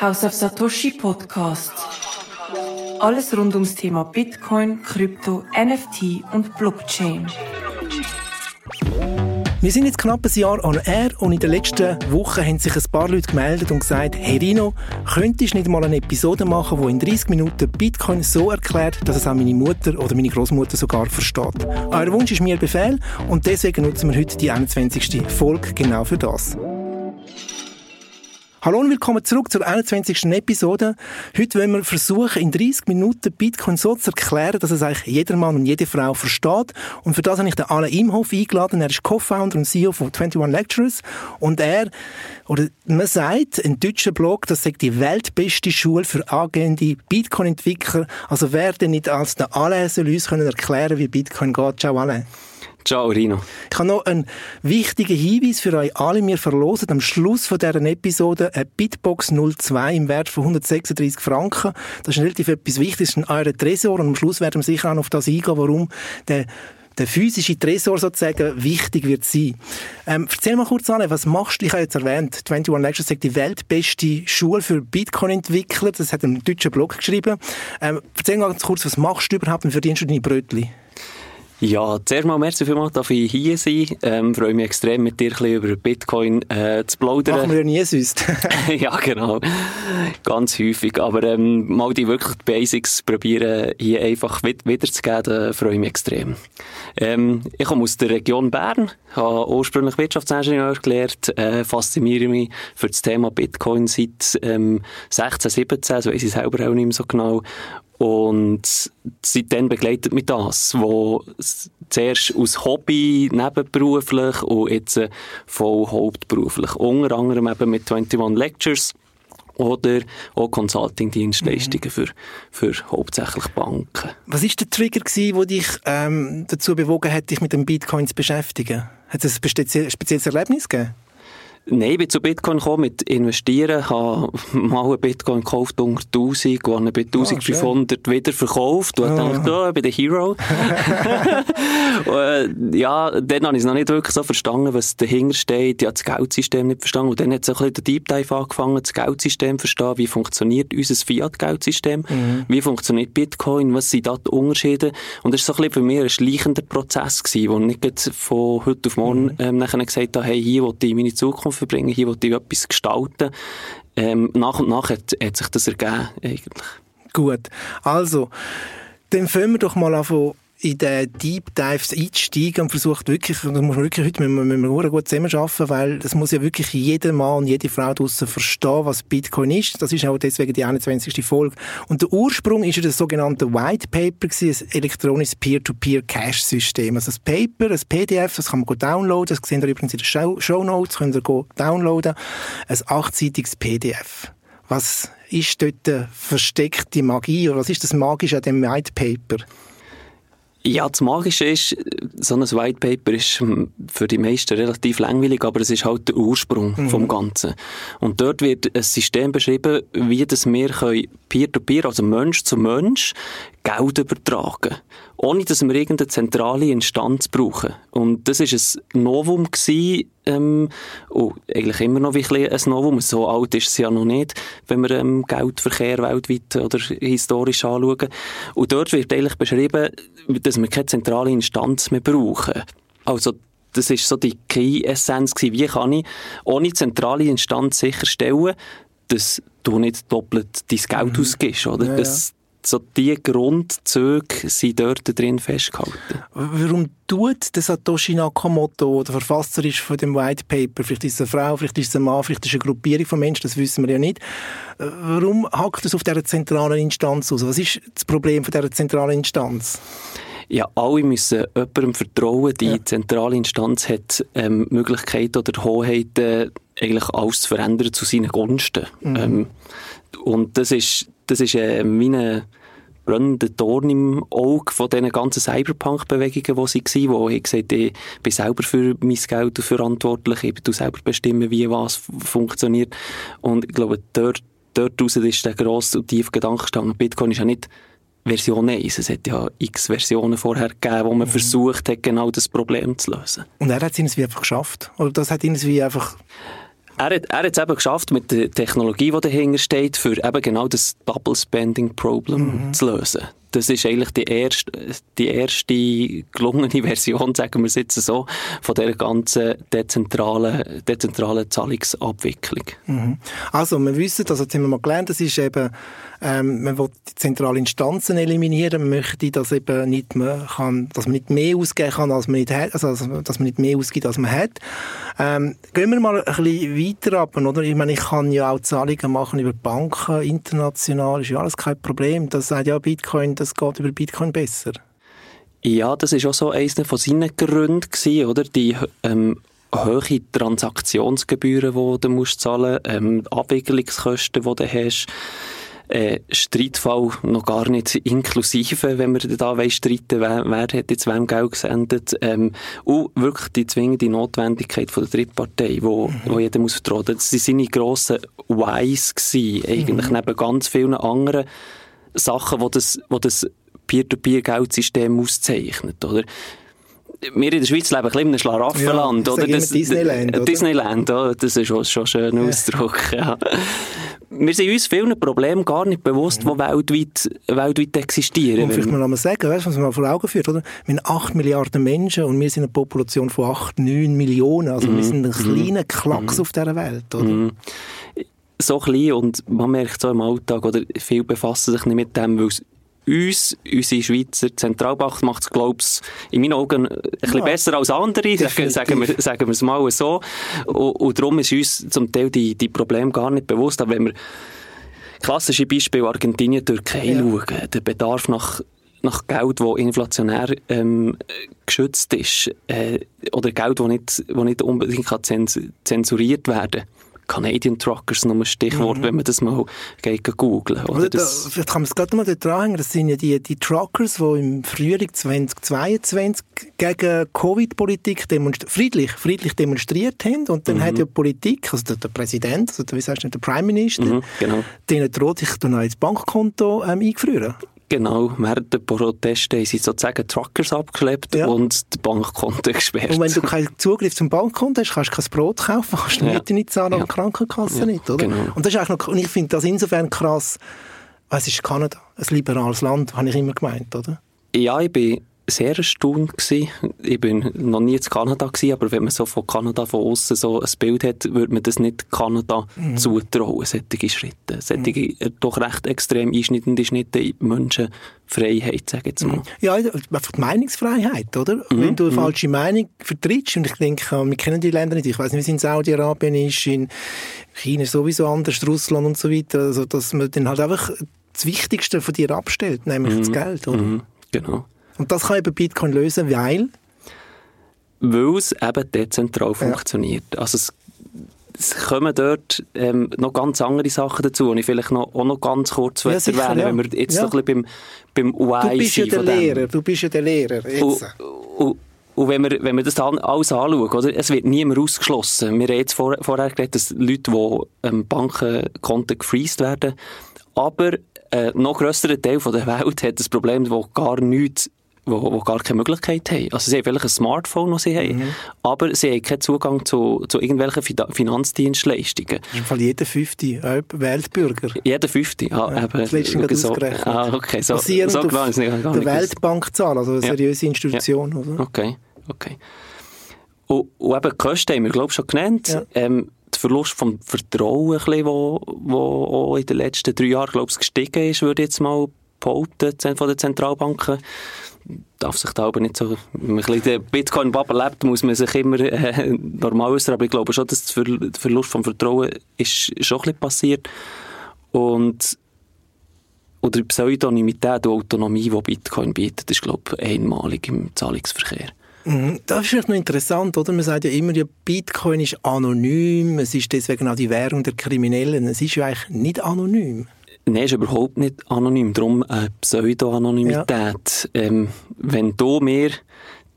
House of Satoshi Podcast. Alles rund ums Thema Bitcoin, Krypto, NFT und Blockchain. Wir sind jetzt knapp ein Jahr an Air und in den letzten Wochen haben sich ein paar Leute gemeldet und gesagt, hey Rino, könntest du nicht mal eine Episode machen, die in 30 Minuten Bitcoin so erklärt, dass es auch meine Mutter oder meine Großmutter sogar versteht. Euer Wunsch ist mir Befehl und deswegen nutzen wir heute die 21. Folge genau für das. Hallo und willkommen zurück zur 21. Episode. Heute wollen wir versuchen, in 30 Minuten Bitcoin so zu erklären, dass es eigentlich jeder Mann und jede Frau versteht. Und für das habe ich den Alain Imhoff eingeladen. Er ist Co-Founder und CEO von 21 Lecturers. Und er, oder man sagt, ein deutscher Blog, das sagt die weltbeste Schule für angehende Bitcoin-Entwickler. Also wer denn nicht als der Alain soll uns können erklären, wie Bitcoin geht. Ciao Alain. Ciao, Rino. Ich habe noch einen wichtigen Hinweis für euch alle. Wir verlosen am Schluss von dieser Episode eine Bitbox 02 im Wert von 136 Franken. Das ist relativ etwas Wichtiges in eurem Tresor und am Schluss werden wir sicher auch noch auf das eingehen, warum der der physische Tresor sozusagen wichtig wird sein. Ähm, erzähl mal kurz an, was machst du? Ich habe jetzt erwähnt, 21 Lectures sagt die weltbeste Schule für Bitcoin-Entwickler. Das hat ein deutscher Blog geschrieben. Ähm, erzähl mal ganz kurz, was machst du überhaupt und verdienst du deine Brötchen? Ja, zuerst mal merci vielmals, dass ich hier sein ähm, freue mich extrem, mit dir ein bisschen über Bitcoin äh, zu plaudern. Machen wir ja nie sonst. ja, genau. Ganz häufig. Aber ähm, mal die wirklich Basics probieren, hier einfach wiederzugeben, da freue ich mich extrem. Ähm, ich komme aus der Region Bern, habe ursprünglich Wirtschaftsingenieur gelernt, äh, fasziniere mich für das Thema Bitcoin seit ähm, 16, 17, so weiß ich selber auch nicht mehr so genau. Und seitdem begleitet mich das, wo zuerst aus Hobby nebenberuflich und jetzt äh, voll hauptberuflich. Unter anderem eben mit 21 Lectures oder auch Consulting-Dienstleistungen mhm. für, für hauptsächlich Banken. Was war der Trigger der dich ähm, dazu bewogen hat, dich mit dem Bitcoin zu beschäftigen? Hat es ein spezielles Erlebnis gegeben? Nein, ich bin zu Bitcoin gekommen mit Investieren, habe mal einen Bitcoin gekauft unter 1000, habe bei 1500 oh, wieder verkauft und oh. dachte, oh, ich bin der Hero. und, äh, ja, dann habe ich es noch nicht wirklich so verstanden, was dahinter steht. Ich habe das Geldsystem nicht verstanden und dann hat so ein bisschen der Deep Dive angefangen, das Geldsystem zu verstehen, wie funktioniert unser Fiat-Geldsystem, mhm. wie funktioniert Bitcoin, was sind da die Unterschiede und das war so ein bisschen für mich ein schleichender Prozess gewesen, wo ich nicht von heute auf morgen mhm. ähm, nachher gesagt habe, hey, hier will ich meine Zukunft verbringen, hier will ich etwas gestalten. Ähm, nach und nach hat, hat sich das ergeben, eigentlich. Gut, also, dann fangen wir doch mal an von in den Deep Dives einsteigen und versucht wirklich, das muss man wirklich heute müssen wir, müssen wir gut zusammenarbeiten, weil das muss ja wirklich jeder Mann und jede Frau draussen verstehen, was Bitcoin ist. Das ist auch deswegen die 21. Folge. Und der Ursprung ist ja das sogenannte White Paper gewesen, ein elektronisches Peer-to-Peer-Cache-System. Also das Paper, das PDF, das kann man downloaden, das sehen ihr übrigens in den Show, Show Notes, könnt ihr downloaden. Ein achtseitiges PDF. Was ist dort versteckte Magie oder was ist das Magische an dem White Paper? Ja, das Magische ist, so ein White Paper ist für die meisten relativ langweilig, aber es ist halt der Ursprung mhm. vom Ganzen. Und dort wird ein System beschrieben, wie das wir Peer-to-Peer, -peer, also Mensch zu Mensch, Geld übertragen. Ohne, dass wir irgendeine zentrale Instanz brauchen. Und das ist ein Novum gewesen, ähm, und eigentlich immer noch ein, ein Novum. So alt ist es ja noch nicht, wenn wir ähm, Geldverkehr weltweit oder historisch anschauen. Und dort wird eigentlich beschrieben, dass wir keine zentrale Instanz mehr brauchen. Also, das ist so die Key-Essenz Wie kann ich ohne zentrale Instanz sicherstellen, dass du nicht doppelt dein Geld mhm. ausgibst, oder? Ja, das, so die Grundzüge sind dort drin festgehalten. Warum tut der Satoshi Nakamoto, der Verfasser ist von dem White Paper, vielleicht ist es eine Frau, vielleicht ist es ein Mann, vielleicht ist es eine Gruppierung von Menschen, das wissen wir ja nicht. Äh, warum hackt es auf dieser zentralen Instanz aus? Was ist das Problem von dieser zentralen Instanz? Ja, alle müssen jemandem vertrauen. Die ja. zentrale Instanz hat ähm, Möglichkeiten oder Hoheiten, eigentlich alles zu verändern zu seinen Gunsten. Mhm. Ähm, und das ist, das ist äh, meine brennender Dorn im Auge von diesen ganzen Cyberpunk-Bewegungen, die sie waren, wo ich gesagt ich bin selber für mein Geld verantwortlich, ich bin selber bestimmen, wie was funktioniert. Und ich glaube, dort, dort raus ist der grosse und tiefe Gedanke gestanden. Bitcoin ist ja nicht Version 1. Es hat ja x Versionen vorher gegeben, wo man mhm. versucht hat, genau das Problem zu lösen. Und er hat es irgendwie einfach geschafft? Oder das hat irgendwie einfach Er hat, er hat es eben geschafft, mit der Technologie, die dahinter steht, für eben genau das Double Spending Problem mhm. zu lösen. Das ist eigentlich die erste, die erste gelungene Version, sagen wir es jetzt so, von dieser ganzen dezentralen, dezentralen Zahlungsabwicklung. Mhm. Also, wir wissen, also jetzt haben wir mal gelernt, das ist eben, ähm, man will die zentralen Instanzen eliminieren, man möchte, dass eben nicht mehr kann, dass man nicht mehr ausgeben kann, als man nicht hat, also, dass man nicht mehr ausgibt, als man hat. Ähm, gehen wir mal ein bisschen weiter ab, oder? Ich meine, ich kann ja auch Zahlungen machen über Banken, international, ist ja alles kein Problem. Das sagt ja Bitcoin, das geht über Bitcoin besser. Ja, das ist auch so eines von seinen Gründen gewesen, oder? Die, ähm, hohe Transaktionsgebühren, die du musst zahlen, ähm, Abwicklungskosten, die du hast, äh, Streitfall noch gar nicht inklusive, wenn wir da wollen streiten, wer, wer hat jetzt wem Geld gesendet, ähm, und wirklich die zwingende Notwendigkeit von der Drittpartei, wo, mhm. wo jeder muss vertrauen. Das waren seine grossen Whys gewesen, eigentlich mhm. neben ganz vielen anderen Sachen, wo das, wo das Peer-to-Peer-Geldsystem auszeichnet, oder? Wir in der Schweiz leben ein bisschen in einem Schlaraffenland, ja, oder? Das, Disneyland, oder? Disneyland, oder? Das ist schon, schon ein schöner ja. Ausdruck, ja. Wir sind uns vielen Problemen gar nicht bewusst, die weltweit, weltweit existieren. Und vielleicht mal mal sagen, weißt, was man vor Augen führt, oder? Wir sind 8 Milliarden Menschen und wir sind eine Population von 8, 9 Millionen. Also mm. wir sind ein mhm. kleiner Klacks mm. auf dieser Welt, oder? Mm. So klein und man merkt so im Alltag, oder viele befassen sich nicht mit dem, weil es uns, unsere Schweizer Zentralbank macht es, glaube ich, in meinen Augen ein bisschen ja, besser als andere, sagen, sagen, wir, sagen wir es mal so. Und, und darum ist uns zum Teil die, die Probleme gar nicht bewusst. Aber wenn wir klassische Beispiel Argentinien, Türkei ja. schauen, der Bedarf nach nach Geld, das inflationär ähm, geschützt ist, äh, oder Geld, das nicht, nicht unbedingt kann zensuriert werden kann Canadian Truckers noch ein Stichwort, mhm. wenn man das mal googlen. Oder das vielleicht kann man es gerade mal dort dranhängen. Das sind ja die, die Truckers, die im Frühling 2022 gegen Covid-Politik friedlich, friedlich demonstriert haben. Und dann mhm. hat ja die Politik, also der, der Präsident, also der, wie sagst du, der Prime Minister, mhm, genau. denen droht, sich dann ins Bankkonto ähm, eingefrieren. Genau, während der Proteste haben sie sozusagen Truckers abgeschleppt ja. und die Bankkonten gesperrt. Und wenn du keinen Zugriff zum Bankkonto hast, kannst du kein Brot kaufen, kannst du ja. Miete nicht zahlen ja. und Krankenkasse ja. nicht, oder? Genau. Und das ist eigentlich noch, und ich finde das insofern krass, es ist Kanada, ein liberales Land, habe ich immer gemeint, oder? Ja, ich bin sehr erstaunt gewesen. Ich bin noch nie in Kanada gewesen, aber wenn man so von Kanada von außen so ein Bild hat, würde man das nicht Kanada mhm. zutrauen, solche Schritte. Solche mhm. doch recht extrem einschneidende Schritte in Menschenfreiheit, sage ich jetzt mal. Ja, einfach die Meinungsfreiheit, oder? Mhm. Wenn du eine mhm. falsche Meinung vertrittst, und ich denke, wir kennen die Länder nicht, ich weiß nicht, wie es in Saudi-Arabien ist, in China sowieso anders, Russland und so weiter, also dass man dann halt einfach das Wichtigste von dir abstellt, nämlich das mhm. Geld, oder? Mhm. Genau. Und das kann eben Bitcoin lösen, weil? Weil es eben dezentral ja. funktioniert. Also es, es kommen dort ähm, noch ganz andere Sachen dazu, die ich vielleicht noch, auch noch ganz kurz ja, erwähnen ja. wenn wir jetzt ja. noch ein bisschen beim, beim UI Du bist ja der Lehrer, du bist ja der Lehrer. Und, und, und wenn wir, wenn wir das alles anschauen, oder, es wird niemand ausgeschlossen. Wir haben jetzt vor, vorher geredet, dass Leute, die ähm, Bankenkonten gefreezed werden, aber äh, noch grösserer Teil von der Welt hat das Problem, wo gar nichts wo, wo gar keine Möglichkeit haben. Also sie haben vielleicht ein Smartphone, das sie haben, mhm. aber sie haben keinen Zugang zu, zu irgendwelchen Finanzdienstleistungen. Das ist im Fall jeder fünfte Weltbürger. Jeder fünfte, ja. ja eben, das letzte so, Ah, okay, so, Basierend so genau ist nicht der Weltbankzahl, also eine seriöse Institution. Ja. Oder? Okay, okay. Und, und eben die Kosten haben wir, glaube ich, schon genannt. Ja. Ähm, der Verlust vom Vertrauen, ein wo, wo auch in den letzten drei Jahren, glaube ich, gestiegen ist, würde ich jetzt mal behaupten, von den Zentralbanken darf sich da aber nicht so, wenn man ein Bitcoin-Bubble lebt, muss man sich immer äh, normal äußern, aber ich glaube schon, dass der Verlust vom Vertrauen ist schon ein bisschen passiert und oder die Pseudonymität und Autonomie, die Bitcoin bietet, ist, glaube ich, einmalig im Zahlungsverkehr. Mhm. Das ist vielleicht noch interessant, oder? Man sagt ja immer, ja, Bitcoin ist anonym, es ist deswegen auch die Währung der Kriminellen. Es ist ja eigentlich nicht anonym. Nein, ist überhaupt nicht anonym. Darum eine Pseudo-Anonymität. Ja. Ähm, wenn du mir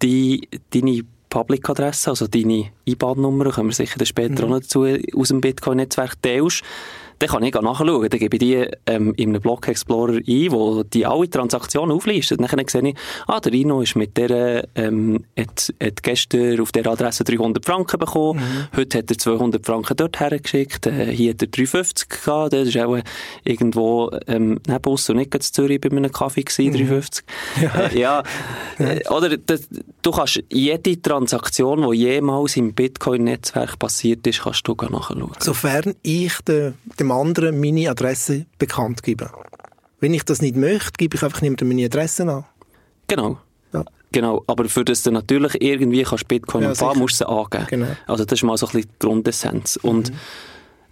die, deine Public-Adresse, also deine IBAN-Nummer, können wir sicher später mhm. auch noch dazu, aus dem Bitcoin-Netzwerk teilst, dann kann ich nachschauen. Dann gebe ich die ähm, in einem Block Explorer ein, wo die alle Transaktionen auflistet. Dann sehe ich, ah, der Rino ist mit der, ähm, hat, hat gestern auf der Adresse 300 Franken bekommen, mhm. heute hat er 200 Franken dort hergeschickt, äh, hier hat er 350 gehabt, das ist auch irgendwo ähm, neben uns und nicht in Zürich bei einem Kaffee gewesen, mhm. 350. Ja, äh, ja. Äh, oder das, du kannst jede Transaktion, die jemals im Bitcoin-Netzwerk passiert ist, kannst du nachschauen. Sofern ich de, dem anderen meine Adresse bekannt gebe. Wenn ich das nicht möchte, gebe ich einfach niemandem meine Adresse an. Genau. Ja. Genau, aber für das du natürlich irgendwie kannst Bitcoin ja, empfangen, musst du sie angeben. Genau. Also das ist mal so ein bisschen die Grundessenz. Und mhm.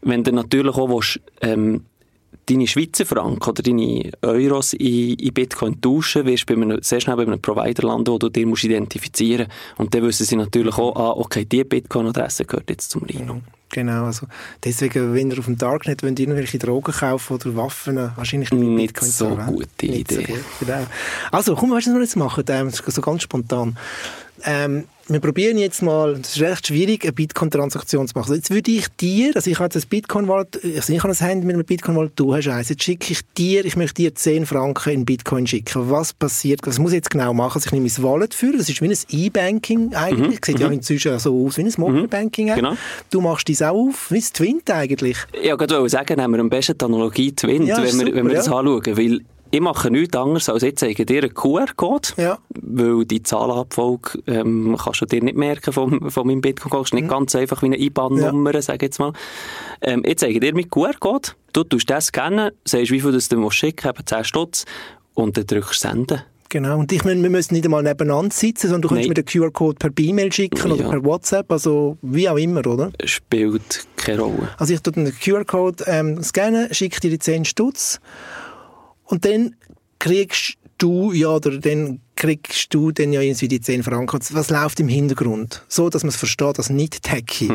wenn du natürlich auch willst, ähm, deine Schweizer Franken oder deine Euros in, in Bitcoin tauschen, wirst du bei einem, sehr schnell bei einem Provider landen, wo du dir musst identifizieren musst. Und dann wissen sie natürlich auch, ah, okay, die Bitcoin-Adresse gehört jetzt zum Rhino. Genau, also deswegen, wenn ihr auf dem Darknet wollt, irgendwelche Drogen kaufen oder Waffen, wahrscheinlich nicht, nicht Bitcoin so gute Idee. So gut, genau. Also, komm, weißt du, was wir jetzt machen? Ähm, so ganz spontan. Ähm, wir probieren jetzt mal, es ist recht schwierig, eine Bitcoin-Transaktion zu machen. Also jetzt würde ich dir, also ich habe jetzt ein Bitcoin-Wallet, also ich habe ein Handy mit einem Bitcoin-Wallet, du hast eins, jetzt schicke ich dir, ich möchte dir 10 Franken in Bitcoin schicken. Was passiert? Was muss ich jetzt genau machen? Also ich nehme mein Wallet für, das ist wie ein E-Banking eigentlich, mhm. sieht ja mhm. inzwischen so aus wie ein Mobile-Banking. Mhm. Genau. Du machst das auch auf, wie ein Twint eigentlich. Ja, ich wollte sagen, nehmen wir am besten die Analogie Twint, ja, wenn, super, wir, wenn wir ja. das anschauen, weil ich mache nichts anderes, als ich zeige dir einen QR-Code, ja. weil die Zahlenabfolge ähm, kannst du dir nicht merken von, von meinem Bitcoin. Das ist nicht mhm. ganz einfach wie eine IBAN-Nummer, ja. sage ich jetzt mal. Ähm, ich zeige dir meinen QR-Code, du tust das scannen, sagst, wie viel du dir schicken musst, 10 Stutz, und dann drückst du Senden. Genau, und ich meine, wir müssen nicht einmal nebeneinander sitzen, sondern du kannst mir den QR-Code per E-Mail schicken ja. oder per WhatsApp, also wie auch immer, oder? Spielt keine Rolle. Also ich tue den QR-Code ähm, scannen, schicke dir die 10 Stutz und dann kriegst du, ja, oder dann kriegst du dann ja irgendwie die 10 Franken. Was läuft im Hintergrund? So, dass man es versteht, dass nicht techy.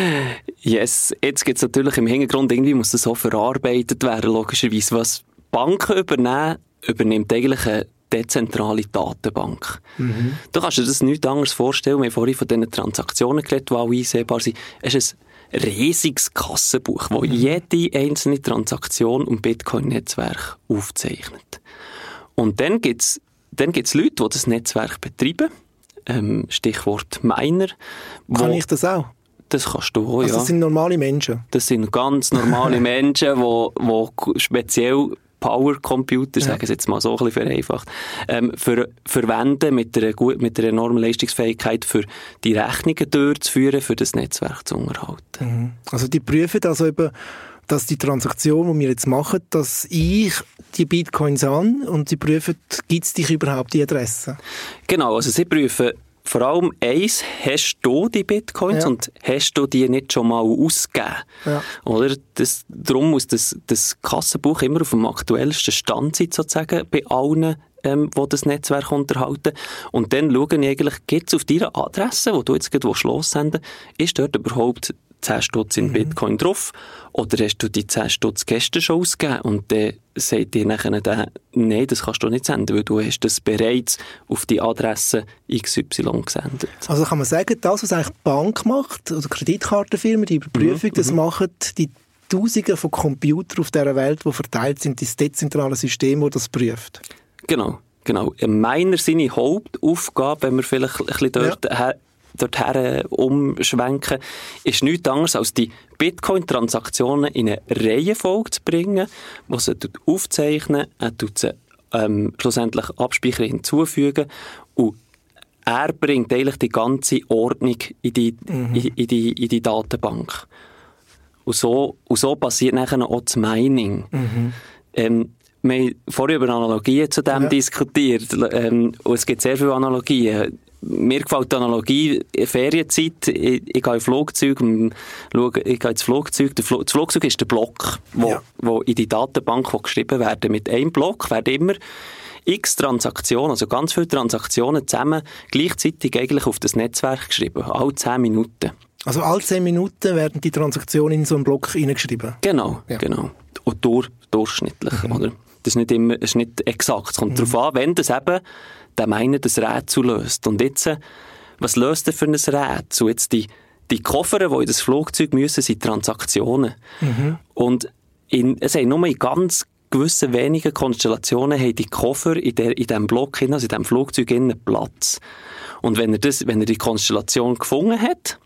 yes. Jetzt gibt es natürlich im Hintergrund, irgendwie muss das so verarbeitet werden, logischerweise. Was Banken übernehmen, übernimmt eigentlich eine dezentrale Datenbank. Mhm. Du kannst dir das nichts anderes vorstellen. Wir haben vorhin von diesen Transaktionen geredet, die auch einsehbar sind. Es ist ein riesiges Kassenbuch, das mhm. jede einzelne Transaktion im Bitcoin-Netzwerk aufzeichnet. Und dann gibt es dann gibt's Leute, die das Netzwerk betreiben. Ähm, Stichwort Miner. Kann ich das auch? Das kannst du auch, also ja. Das sind normale Menschen? Das sind ganz normale Menschen, die speziell Power-Computer, ja. sagen wir jetzt mal so ein bisschen vereinfacht, ähm, für, verwenden mit einer, gut, mit einer enormen Leistungsfähigkeit, für die Rechnungen durchzuführen, für das Netzwerk zu unterhalten. Mhm. Also die prüfen also eben, dass die Transaktion, die wir jetzt machen, dass ich die Bitcoins an und sie prüfen, gibt es dich überhaupt die Adresse? Genau, also sie prüfen vor allem eins, hast du die Bitcoins ja. und hast du die nicht schon mal ausgegeben? Ja. Oder? Das, darum muss das, das Kassenbuch immer auf dem aktuellsten Stand sein, sozusagen, bei allen ähm, die das Netzwerk unterhalten. Und dann schauen eigentlich, gibt es auf deiner Adresse, wo du jetzt gerade lossenden ist dort überhaupt 10 Stutz in mhm. Bitcoin drauf? Oder hast du die 10 Stutz gestern schon ausgegeben? Und dann sagt dir nachher der, nein, das kannst du nicht senden, weil du hast das bereits auf die Adresse XY gesendet. Also kann man sagen, das, was eigentlich die Bank macht, oder Kreditkartenfirmen, die Überprüfung, mhm. das mhm. machen die Tausende von Computern auf dieser Welt, die verteilt sind, das dezentrale System, das das prüft. Genau. Genau. Meiner seine Hauptaufgabe, wenn wir vielleicht ein bisschen dort ja dorthin umschwenken, ist nichts anderes als die Bitcoin-Transaktionen in eine Reihenfolge zu bringen, die sie aufzeichnen, er tut sie ähm, schlussendlich abspeichern, hinzufügen und er bringt eigentlich die ganze Ordnung in die, mhm. in, in, die, in die Datenbank. Und so, und so passiert nachher auch das Mining. Mhm. Ähm, wir haben vorher über Analogien zu dem ja. diskutiert. Ähm, und es gibt sehr viele Analogien mir gefällt die Analogie, Ferienzeit, ich, ich gehe in Flugzeug, schaue, ich gehe ins Flugzeug, der Fl das Flugzeug ist der Block, wo, ja. wo in die Datenbank wo geschrieben werden. Mit einem Block werden immer x Transaktionen, also ganz viele Transaktionen zusammen gleichzeitig eigentlich auf das Netzwerk geschrieben, alle 10 Minuten. Also alle 10 Minuten werden die Transaktionen in so einen Block hineingeschrieben? Genau, ja. genau. Und durch, durchschnittlich, mhm. oder? Das ist nicht immer, ist nicht exakt. Es kommt mhm. darauf an, wenn das eben der meinen, das Rätsel löst. Und jetzt, äh, was löst er für ein Rätsel? Jetzt die, die Koffer, die in das Flugzeug müssen, sind Transaktionen. Mhm. Und in, es haben nur in ganz gewissen wenigen Konstellationen haben die Koffer in, der, in diesem Block, also in diesem Flugzeug innen Platz. Und wenn er, das, wenn er die Konstellation gefunden hat,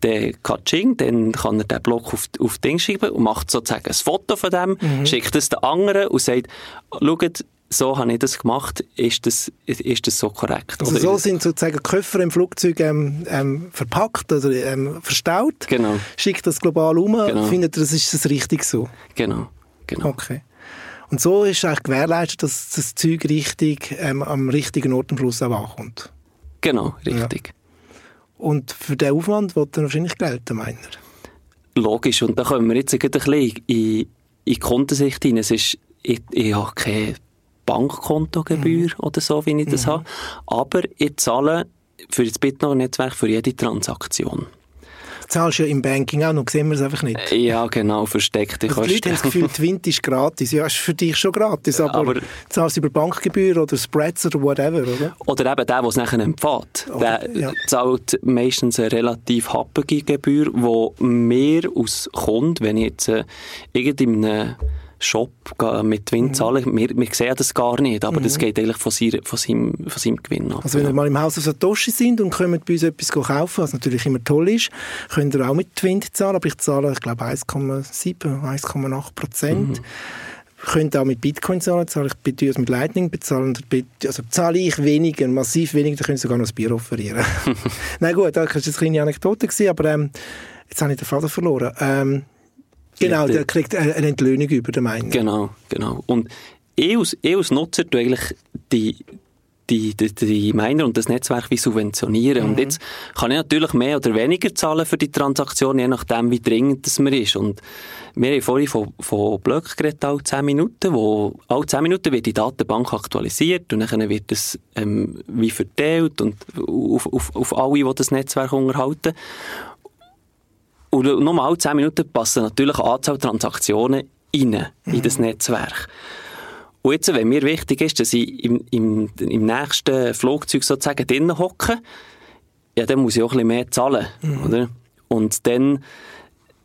dann Katsching, dann kann er den Block auf, auf Ding schreiben und macht sozusagen ein Foto von dem, mhm. schickt es den anderen und sagt, schaut, so habe ich das gemacht, ist das, ist das so korrekt? Also so sind sozusagen Koffer im Flugzeug ähm, ähm, verpackt oder ähm, verstaut, genau. schickt das global um, genau. findet das ist das richtig so? Genau, genau. Okay. Und so ist eigentlich gewährleistet, dass das Zeug richtig ähm, am richtigen Ort am Schluss auch ankommt. Genau, richtig. Ja. Und für den Aufwand wird er wahrscheinlich gelten, meiner. Logisch, und da kommen wir jetzt ein bisschen in, in die Kundensicht hinein. Es ist, ich, ich habe keine Bankkontogebühr mhm. oder so, wie ich das mhm. habe, aber ich zahle für das Bitnow-Netzwerk für jede Transaktion zahlst ja im Banking auch noch, sehen wir es einfach nicht. Ja, genau, versteckte also Die Leute haben das Gefühl, Twint ist gratis. Ja, ist für dich schon gratis, aber, aber zahlst du über Bankgebühr oder Spreads oder whatever, oder? Oder eben der, der es nachher empfiehlt. Der ja. zahlt meistens eine relativ happige Gebühr, wo mehr aus Kunden, wenn ich jetzt äh, irgendeinem Shop mit Gewinn mhm. zahlen. Wir, wir sehen das gar nicht, aber mhm. das geht eigentlich von, seiner, von, seinem, von seinem Gewinn ab. Also wenn ihr mal im Haus auf Satoshi sind und kommen bei uns etwas kaufen, was natürlich immer toll ist, könnt ihr auch mit Twin zahlen, aber ich zahle, ich glaube, 1,7, 1,8 Prozent. Mhm könnt auch mit Bitcoin zahlen, zahle ich bei uns mit Lightning bezahlen, also zahle ich weniger, massiv weniger, dann können Sie sogar noch ein Bier offerieren. Nein gut, das war eine kleine Anekdote, aber ähm, jetzt habe ich den Faden verloren. Ähm, Genau, der kriegt eine Entlöhnung über den Miner. Genau, genau. Und ich als, ich als Nutzer tue eigentlich die, die, die, die Miner und das Netzwerk wie subventionieren. Mhm. Und jetzt kann ich natürlich mehr oder weniger zahlen für die Transaktion, je nachdem, wie dringend es mir ist. Und wir haben vorhin von, von Blöcken geredet, alle 10 Minuten, wo alle 10 Minuten wird die Datenbank aktualisiert und dann wird es ähm, wie verteilt und auf, auf, auf alle, die das Netzwerk unterhalten. Und alle 10 Minuten passen natürlich eine Anzahl Transaktionen rein, in das mhm. Netzwerk. Und jetzt, wenn mir wichtig ist, dass ich im, im, im nächsten Flugzeug sozusagen drinnen hocke, ja, dann muss ich auch ein bisschen mehr zahlen, mhm. oder? Und dann,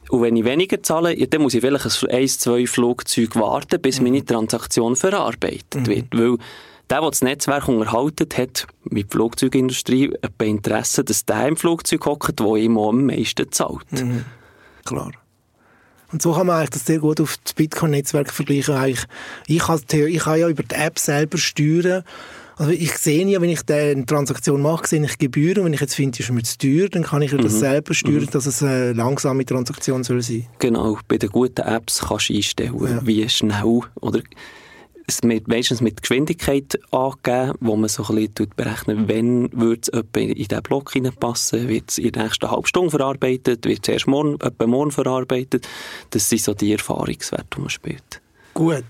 und wenn ich weniger zahle, ja, dann muss ich vielleicht ein, zwei Flugzeuge warten, bis mhm. meine Transaktion verarbeitet mhm. wird. Weil der, der das Netzwerk unterhaltet, hat mit der Flugzeugindustrie ein Interesse, dass der im Flugzeug hockt, der ihm am meisten zahlt. Mhm. Klar. Und so kann man eigentlich das sehr gut auf das Bitcoin-Netzwerk vergleichen. Eigentlich, ich, kann, ich kann ja über die App selber steuern, also ich sehe ja, wenn ich eine Transaktion mache, sehe ich Gebühren. Wenn ich jetzt finde, ist mir zu teuer, dann kann ich ja das mhm. selber steuern, mhm. dass es eine langsame Transaktion soll sein. Genau, bei den guten Apps kannst du einstellen, ja. wie schnell oder es mit, meistens mit Geschwindigkeit angegeben, wo man so ein bisschen berechnet, wenn würde es in diesen Block hineinpassen, wird es in der nächsten halben Stunde verarbeitet, wird es erst morgen, etwa morgen verarbeitet. Das sind so die Erfahrungswerte, die man spielt. Gut.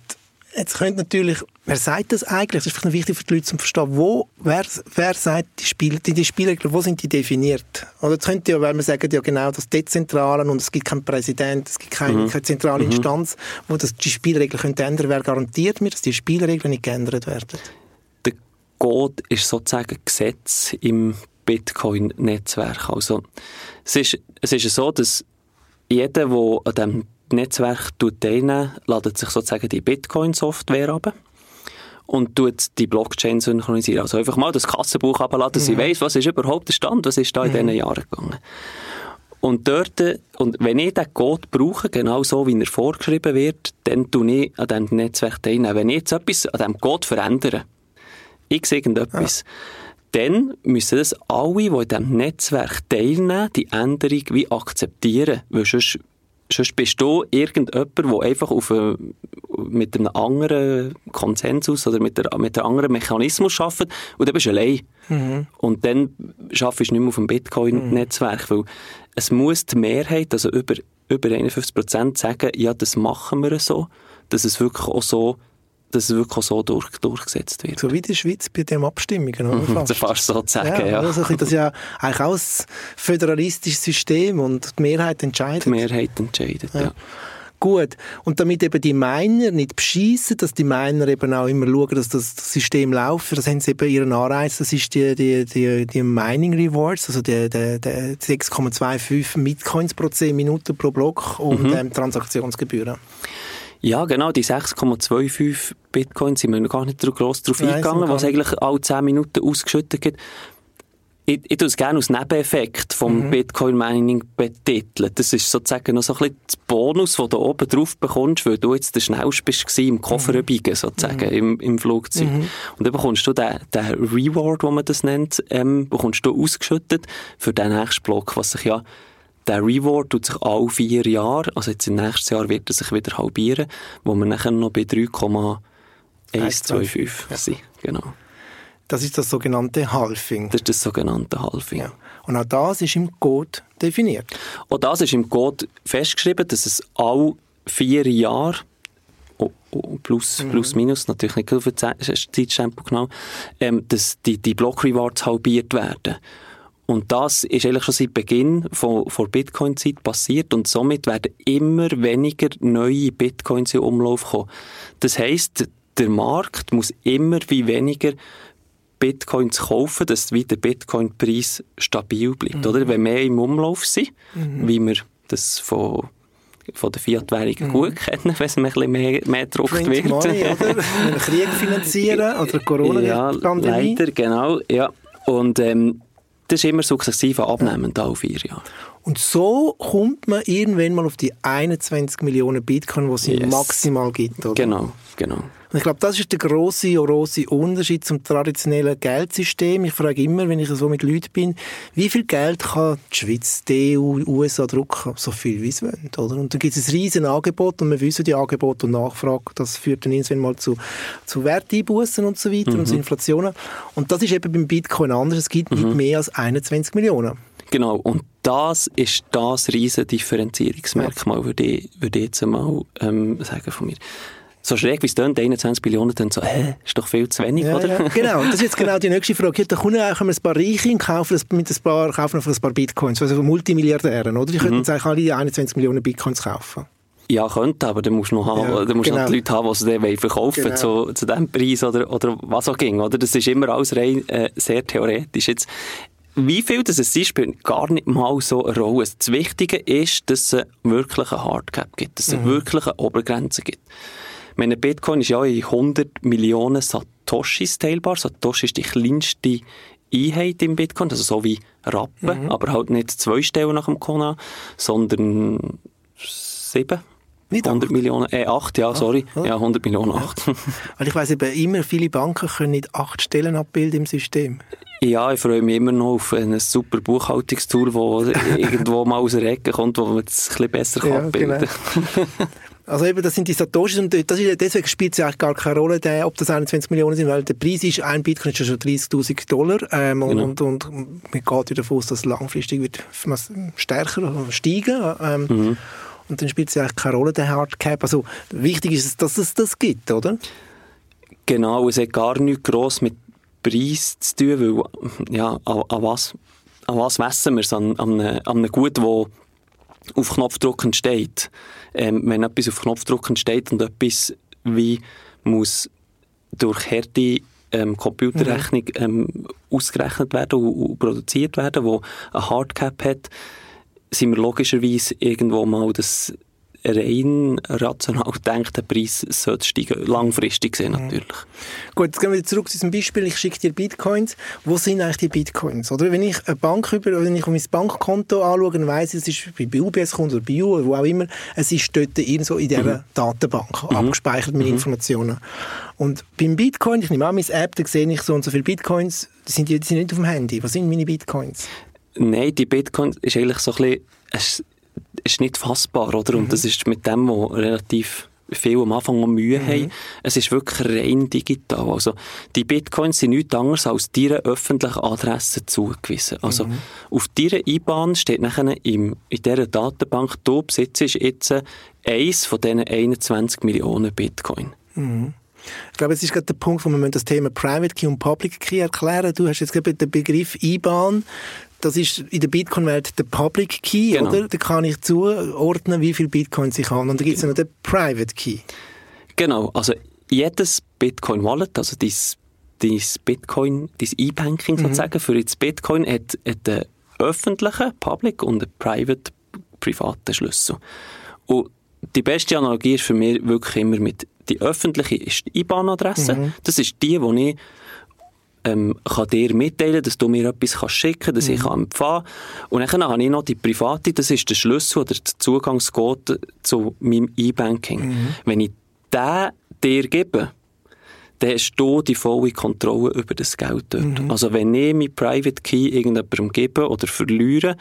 Jetzt könnte natürlich, wer sagt das eigentlich? Das ist vielleicht wichtig für die Leute zu verstehen. Wo, wer, wer sagt die Spiele, die, die Spielregeln, wo sind die definiert? Oder jetzt könnte ja, weil man sagen ja genau, das Dezentrale und es gibt keinen Präsident, es gibt keine, mhm. keine zentrale mhm. Instanz, wo das, die Spielregeln könnte ändern. Wer garantiert mir, dass die Spielregeln nicht geändert werden? Der Code ist sozusagen Gesetz im Bitcoin-Netzwerk. Also, es ist, es ist so, dass jeder, der an diesem Netzwerk teilnehmen, ladet sich sozusagen die Bitcoin-Software ab und tut die Blockchain synchronisieren. Also einfach mal das Kassenbuch abladen, dass mhm. ich weiss, was ist überhaupt der Stand, was ist da in mhm. diesen Jahren gegangen. Und dort, und wenn ich diesen Code brauche, genau so wie er vorgeschrieben wird, dann tue ich an diesem Netzwerk teilnehmen. Wenn ich jetzt etwas an diesem Code verändere, ich irgendetwas, ja. dann müssen das alle, die in diesem Netzwerk teilnehmen, die Änderung wie akzeptieren. Weil sonst sonst bist du irgendjemand, der einfach auf eine, mit einem anderen Konsensus oder mit, der, mit einem anderen Mechanismus arbeitet und dann bist du allein. Mhm. Und dann arbeitest du nicht mehr auf dem Bitcoin-Netzwerk, mhm. weil es muss die Mehrheit, also über, über 51 Prozent sagen, ja, das machen wir so, dass es wirklich auch so dass es wirklich so durch, durchgesetzt wird. So wie die Schweiz bei den Abstimmungen, oder? Fast. fast so zu sagen, ja. ja. Also das ist ja eigentlich auch ein föderalistisches System und die Mehrheit entscheidet. Die Mehrheit entscheidet, ja. ja. Gut. Und damit eben die Miner nicht beschießen, dass die Miner eben auch immer schauen, dass das System läuft, das haben sie eben ihren Anreiz, das ist die, die, die, die Mining Rewards, also die, die, die 6,25 Bitcoins pro 10 Minuten pro Block und mhm. ähm, Transaktionsgebühren. Ja, genau, die 6,25 Bitcoin sind wir noch gar nicht gross drauf Nein, eingegangen, was eigentlich alle 10 Minuten ausgeschüttet wird ich, ich tue es gerne als Nebeneffekt vom mhm. Bitcoin-Mining betiteln. Das ist sozusagen noch so ein bisschen das Bonus, den du oben drauf bekommst, weil du jetzt der Schnellste bist im Koffer mhm. biegen, sozusagen, mhm. im, im Flugzeug. Mhm. Und dann bekommst du den, den Reward, wie man das nennt, ähm, bekommst du ausgeschüttet für den nächsten Block, was sich ja der Reward tut sich alle vier Jahre, also jetzt im nächsten Jahr wird er sich wieder halbieren, wo wir nachher noch bei 3,125 ja. sind. Genau. Das ist das sogenannte Halving. Das ist das sogenannte Halving. Ja. Und auch das ist im Code definiert. Auch das ist im Code festgeschrieben, dass es alle vier Jahre oh, oh, plus, mhm. plus minus, natürlich nicht auf Zeitstempel genau, ähm, dass die, die Block-Rewards halbiert werden. Und das ist eigentlich schon seit Beginn von, von Bitcoin-Zeit passiert und somit werden immer weniger neue Bitcoins in Umlauf kommen. Das heisst, der Markt muss immer wie weniger Bitcoin zu kaufen, dass der Bitcoin-Preis stabil bleibt. Mhm. Oder? Wenn mehr im Umlauf sind, mhm. wie wir das von von der Fiat-Währungen mhm. gut kennen, wenn es ein bisschen mehr, mehr gedruckt wird. Money, oder? Krieg finanzieren oder Corona-Pandemie. Ja, leider, genau. Ja. Und ähm, das ist immer sukzessive abnehmend, alle vier Jahre. Und so kommt man irgendwann mal auf die 21 Millionen Bitcoin, die es yes. maximal gibt. Oder? Genau, genau. Und ich glaube, das ist der große, große Unterschied zum traditionellen Geldsystem. Ich frage immer, wenn ich so mit Leuten bin, wie viel Geld kann die Schweiz, die EU, USA drucken? So viel, wie sie wollen, oder? Und dann gibt es ein riesen Angebot und wir wissen, die Angebot und Nachfrage, das führt dann irgendwann mal zu, zu Werteinbußen und so weiter mhm. und zu Inflationen. Und das ist eben beim Bitcoin anders. Es gibt mhm. nicht mehr als 21 Millionen. Genau, und das ist das riesen Differenzierungsmerkmal, würde, ich, würde ich jetzt mal ähm, sagen von mir so schräg wie es klingt, 21 Billionen, dann so, hä, ist doch viel zu wenig, ja, oder? Ja. Genau, das ist jetzt genau die nächste Frage. Da kommen auch ein paar Reiche und kaufen mit ein paar, kaufen ein paar Bitcoins, also Multimilliardären, oder? Die könnten mhm. eigentlich alle 21 Millionen Bitcoins kaufen. Ja, könnte, aber dann musst du noch, haben, ja, dann musst genau. noch die Leute haben, die sie dann verkaufen genau. zu, zu diesem Preis oder, oder was auch ging, oder? Das ist immer alles rein, äh, sehr theoretisch. Jetzt, wie viel das es ist, spielt gar nicht mal so eine Rolle. Das Wichtige ist, dass es wirklich eine Hardcap gibt, dass es mhm. wirklich eine Obergrenze gibt meine, Bitcoin ist ja in 100 Millionen Satoshis teilbar. Satoshi ist die kleinste Einheit im Bitcoin, also so wie Rappen, mhm. aber halt nicht zwei Stellen nach dem Kona, sondern sieben. Nicht 100 acht. Millionen, äh, acht, ja, sorry. Ah, ja, 100 Millionen, acht. Ja. Weil ich weiss eben, immer viele Banken können nicht acht Stellen abbilden im System. Ja, ich freue mich immer noch auf ein super Buchhaltungstool, das irgendwo mal aus der Ecke kommt, wo man es ein bisschen besser ja, abbilden kann. Genau. Also eben, das sind die Satoshis und das ist, deswegen spielt es eigentlich gar keine Rolle, der, ob das 21 Millionen sind, weil der Preis ist, ein Bitcoin ist schon 30'000 Dollar ähm, genau. und, und, und man geht davon aus, dass langfristig wird stärker steigen ähm, mhm. und dann spielt es eigentlich keine Rolle, der Hardcap. Also wichtig ist, dass es das gibt, oder? Genau, es hat gar nichts gross mit Preis zu tun, weil ja, an, an was, an was messen wir es? An, an, einem, an einem Gut, das auf Knopfdruck entsteht ähm, wenn etwas auf Knopfdruck entsteht und etwas wie muss durch harte ähm, Computerrechnung mhm. ähm, ausgerechnet werden und, und, produziert werden, wo ein Hardcap hat, sind wir logischerweise irgendwo mal das rein rational denkt, der Preis sollte steigen. Langfristig gesehen mhm. natürlich. Gut, jetzt gehen wir zurück zu diesem Beispiel. Ich schicke dir Bitcoins. Wo sind eigentlich die Bitcoins? Oder wenn ich eine Bank über, wenn ich mein Bankkonto anschaue, dann weiss ich, es ist bei UBS-Kunden oder bei oder wo auch immer, es ist dort irgendwo in dieser mhm. Datenbank mhm. abgespeichert mit mhm. Informationen. Und beim Bitcoin, ich nehme an, meine App, da sehe ich so und so viele Bitcoins, die sind, die sind nicht auf dem Handy. Was sind meine Bitcoins? Nein, die Bitcoins ist eigentlich so ein bisschen, ist nicht fassbar, oder? Und mhm. das ist mit dem, wo relativ viel am Anfang noch Mühe mhm. haben. Es ist wirklich rein digital. Also, die Bitcoins sind nichts anderes als deiner öffentlichen Adresse zugewiesen. Also, mhm. auf deiner IBAN steht nachher im, in dieser Datenbank, du besitzt jetzt eins von diesen 21 Millionen Bitcoin. Mhm. Ich glaube, es ist gerade der Punkt, wo wir das Thema Private Key und Public Key erklären. Du hast jetzt gerade den Begriff IBAN das ist in der Bitcoin-Welt der Public Key, genau. oder? Da kann ich zuordnen, wie viele Bitcoins ich habe. Und dann gibt es noch den Private Key. Genau, also jedes Bitcoin-Wallet, also dein, dein Bitcoin, dein E-Banking mhm. sozusagen, für das Bitcoin hat, hat einen öffentlichen, Public und einen Private, privaten Schlüssel. Und die beste Analogie ist für mich wirklich immer mit, die öffentliche ist die IBAN-Adresse. Mhm. Das ist die, die ich ähm, kann dir mitteilen, dass du mir etwas kannst schicken dass mhm. ich kann empfangen Und dann habe ich noch die private, das ist der Schlüssel oder der Zugangscode zu meinem E-Banking. Mhm. Wenn ich den dir gebe, dann hast du die volle Kontrolle über das Geld dort. Mhm. Also wenn ich mein Private Key irgendjemandem gebe oder verliere,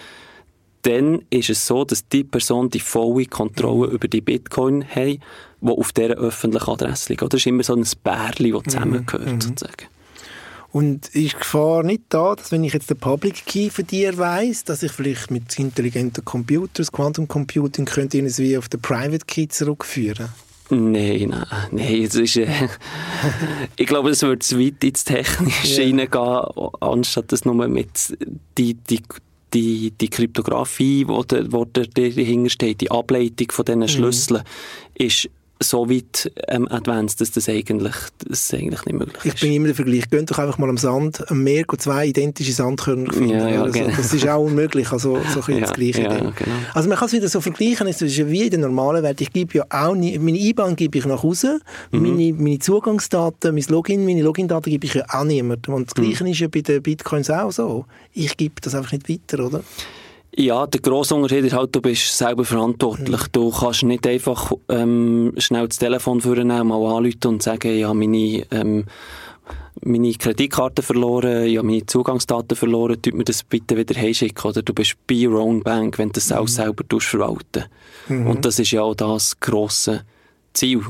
dann ist es so, dass die Person die volle Kontrolle mhm. über die Bitcoin hat, die auf dieser öffentlichen Adresse liegt. Das ist immer so ein Bärli, das mhm. zusammengehört, mhm. sozusagen. Und ist die Gefahr nicht da, dass wenn ich jetzt den Public Key von dir weiss, dass ich vielleicht mit intelligenten Computern, Quantum Computing, könnte irgendwie auf den Private Key zurückführen? Nein, nein, nein, es ist, äh, ich glaube, es wird zu weit ins Technische yeah. reingehen, anstatt dass nur mit die, die, die, die Kryptographie, die, die dahinter steht, die Ableitung von diesen mhm. Schlüsseln, ist so weit ähm, advanced, dass das eigentlich, das eigentlich nicht möglich ist. Ich bin immer der Vergleich. Geht doch einfach mal am Sand, am Meer zwei identische Sandkörner finden. Ja, ja, also, genau. Das ist auch unmöglich, also so ein ja, das Gleiche. Ja, genau. Also man kann es wieder so vergleichen, es ist ja wie in der normalen Welt. Ich gebe ja auch, nie, meine IBAN gebe ich nach Hause, mhm. meine, meine Zugangsdaten, mein Login, meine Login-Daten gebe ich ja auch niemandem. Und das Gleiche mhm. ist ja bei den Bitcoins auch so. Ich gebe das einfach nicht weiter, oder? Ja, der grosse Unterschied ist halt, du bist selber verantwortlich. Mhm. Du kannst nicht einfach ähm, schnell das Telefon vornehmen, mal anrufen und sagen, ja, meine, ähm, meine Kreditkarte verloren, ja, meine Zugangsdaten verloren, tut mir das bitte wieder heimschicken. Oder du bist bei your own bank, wenn du das mhm. alles selber verwalten mhm. Und das ist ja auch das grosse Ziel.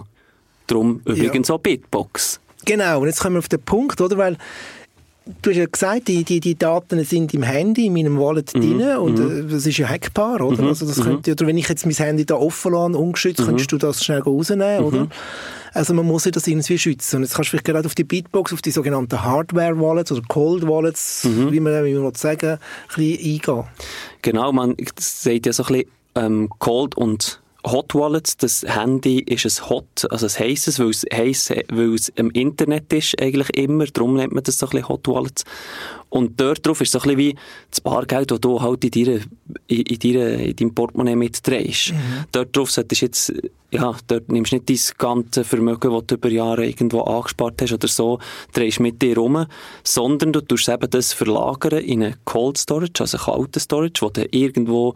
Darum übrigens ja. auch Bitbox. Genau, und jetzt kommen wir auf den Punkt, oder? Weil du hast ja gesagt, die, die, die Daten sind im Handy, in meinem Wallet mhm. drin und mhm. Äh, das ist ja hackbar, oder? Mhm. Also das könnte, oder wenn ich jetzt mein Handy da offen lasse, ungeschützt, mhm. könntest du das schnell rausnehmen, oder? Mhm. Also man muss ja das irgendwie schützen. Und jetzt kannst du vielleicht gerade auf die Bitbox, auf die sogenannten Hardware-Wallets oder Cold-Wallets, mhm. wie man, wie man sagen ein bisschen eingehen. Genau, man sagt ja so ein bisschen ähm, Cold und Hot Wallets, das Handy ist ein Hot, also es heisst es, weil es, heisst, weil es im Internet ist eigentlich immer, darum nennt man das so ein bisschen Hot Wallets. Und dort drauf ist so ein bisschen wie das Bargeld, das du halt in, deiner, in, in, deiner, in deinem Portemonnaie mitdrehst. Mhm. Dort drauf solltest du jetzt, ja, dort nimmst du nicht dein ganze Vermögen, das du über Jahre irgendwo angespart hast oder so, drehst mit dir rum, sondern du tust eben das verlagern in eine Cold Storage, also kalte Storage, wo du irgendwo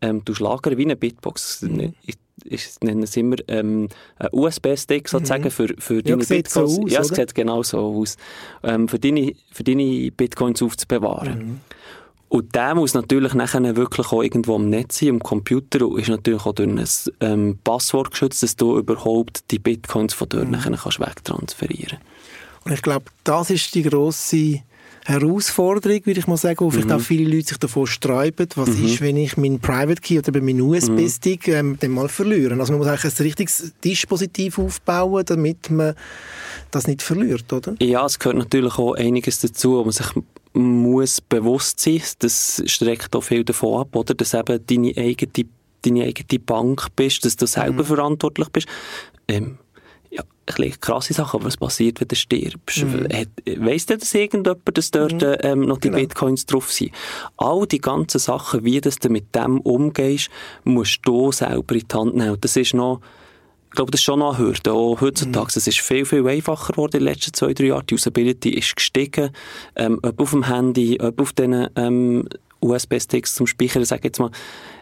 ähm, du lagern wie eine Bitbox. Mhm. Ich, ich nenne es immer ähm, ein USB-Stick sozusagen mhm. für, für deine ja, Bitcoins. So aus, ja, es sieht genau so aus. Ähm, für, deine, für deine Bitcoins aufzubewahren. Mhm. Und der muss natürlich nachher wirklich auch irgendwo am Netz sein, am Computer, und ist natürlich auch durch ein ähm, Passwort geschützt, dass du überhaupt die Bitcoins von dort mhm. nachher kannst wegtransferieren Und ich glaube, das ist die grosse Herausforderung, würde ich mal sagen, wo vielleicht mhm. auch viele Leute sich davor sträuben. Was mhm. ist, wenn ich meinen Private Key oder meinen USB-Stick ähm, dann mal verliere? Also man muss eigentlich ein richtiges Dispositiv aufbauen, damit man das nicht verliert, oder? Ja, es gehört natürlich auch einiges dazu, wo man sich muss bewusst sein. Das streckt auch viel davon ab, oder? Dass eben deine eigene, deine eigene Bank bist, dass du selber mhm. verantwortlich bist. Ähm, ja, ein krasse Sache, aber was passiert, wenn du stirbst? Mhm. Weiss denn das irgendjemand, dass dort mhm. ähm, noch die genau. Bitcoins drauf sind? All die ganzen Sachen, wie du mit dem umgehst, musst du selber in die Hand nehmen. Das ist noch, ich glaube, das ist schon noch eine Hürde. Auch heutzutage, mhm. es ist viel, viel einfacher geworden in den letzten zwei, drei Jahren. Die Usability ist gestiegen. Ähm, ob auf dem Handy, ob auf den ähm, USB-Sticks zum Speichern, sage ich jetzt mal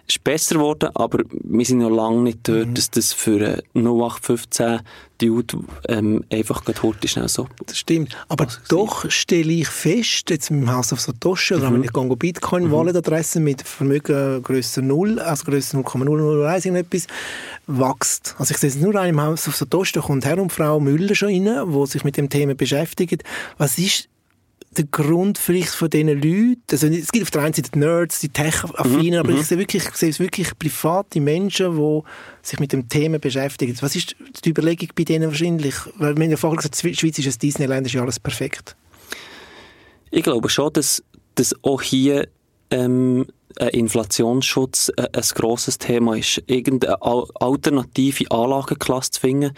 ist besser geworden, aber wir sind noch lange nicht dort, mhm. dass das für einen 0815 Dude ähm, einfach gerade heute schnell so. Das stimmt. Aber also, doch stelle ich fest, jetzt im House of Satoshi mhm. oder wenn ich gehe Bitcoin mhm. Mit Vermögen grösser 0, also grösser 0,001 irgendetwas, wächst. Also ich sehe es nur im House of Satoshi, da kommt Herr und Frau Müller schon rein, die sich mit dem Thema beschäftigen. Was ist der Grund vielleicht von diesen Leuten, also es gibt auf der einen Seite die Nerds, die Tech-Affinen, mhm. aber ich mhm. sehe, wirklich, ich sehe es wirklich private Menschen, die sich mit dem Thema beschäftigen. Was ist die Überlegung bei denen wahrscheinlich? Weil wir haben ja vorher gesagt, die Schweiz ist ein Disneyland, ist ja alles perfekt. Ich glaube schon, dass, dass auch hier ähm, ein Inflationsschutz ein, ein grosses Thema ist. Irgendeine alternative Anlageklasse zu finden,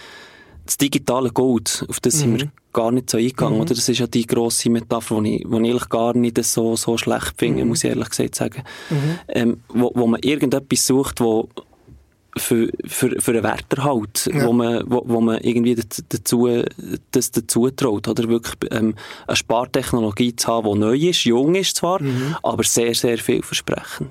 das digitale Gold, auf das mhm. sind wir mhm. gar nicht so eingegangen, mhm. oder? Das ist ja die grosse Metapher, die ich, ich eigentlich gar nicht so, so schlecht finde, mhm. muss ich ehrlich gesagt sagen. Mhm. Ähm, wo, wo man irgendetwas sucht, wo für, für, für einen Werterhalt, ja. wo, man, wo, wo man irgendwie dazu, das dazu traut, oder wirklich ähm, eine Spartechnologie zu haben, die neu ist, jung ist zwar, mhm. aber sehr, sehr vielversprechend.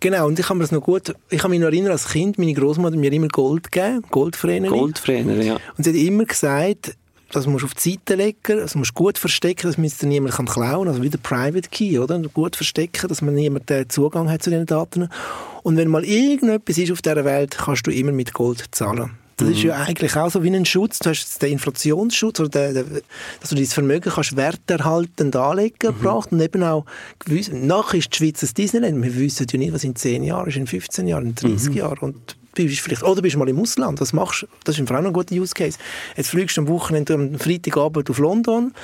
Genau, und ich kann mir das noch gut, ich kann mich noch erinnern, als Kind, meine Großmutter mir immer Gold gegeben, Goldfräner. Goldfräner, ja. Und sie hat immer gesagt, das musst du auf die Seite legen, das musst du gut verstecken, dass müsste niemand kann klauen, also wie der Private Key, oder? Gut verstecken, dass man niemand den Zugang hat zu diesen Daten. Und wenn mal irgendetwas ist auf dieser Welt, kannst du immer mit Gold zahlen. Das mhm. ist ja eigentlich auch so wie ein Schutz. Du hast den Inflationsschutz, oder den, den, dass du dein Vermögen kannst werterhaltend anlegen mhm. gebracht und eben auch gewiss, nachher ist die Schweiz ein Disneyland. Wir wissen ja nicht, was in 10 Jahren ist, in 15 Jahren, in 30 mhm. Jahren. Und bist vielleicht, oder bist mal im Ausland, was machst Das ist auch noch ein guter Use Case. Jetzt fliegst du am Wochenende, am Freitagabend auf London,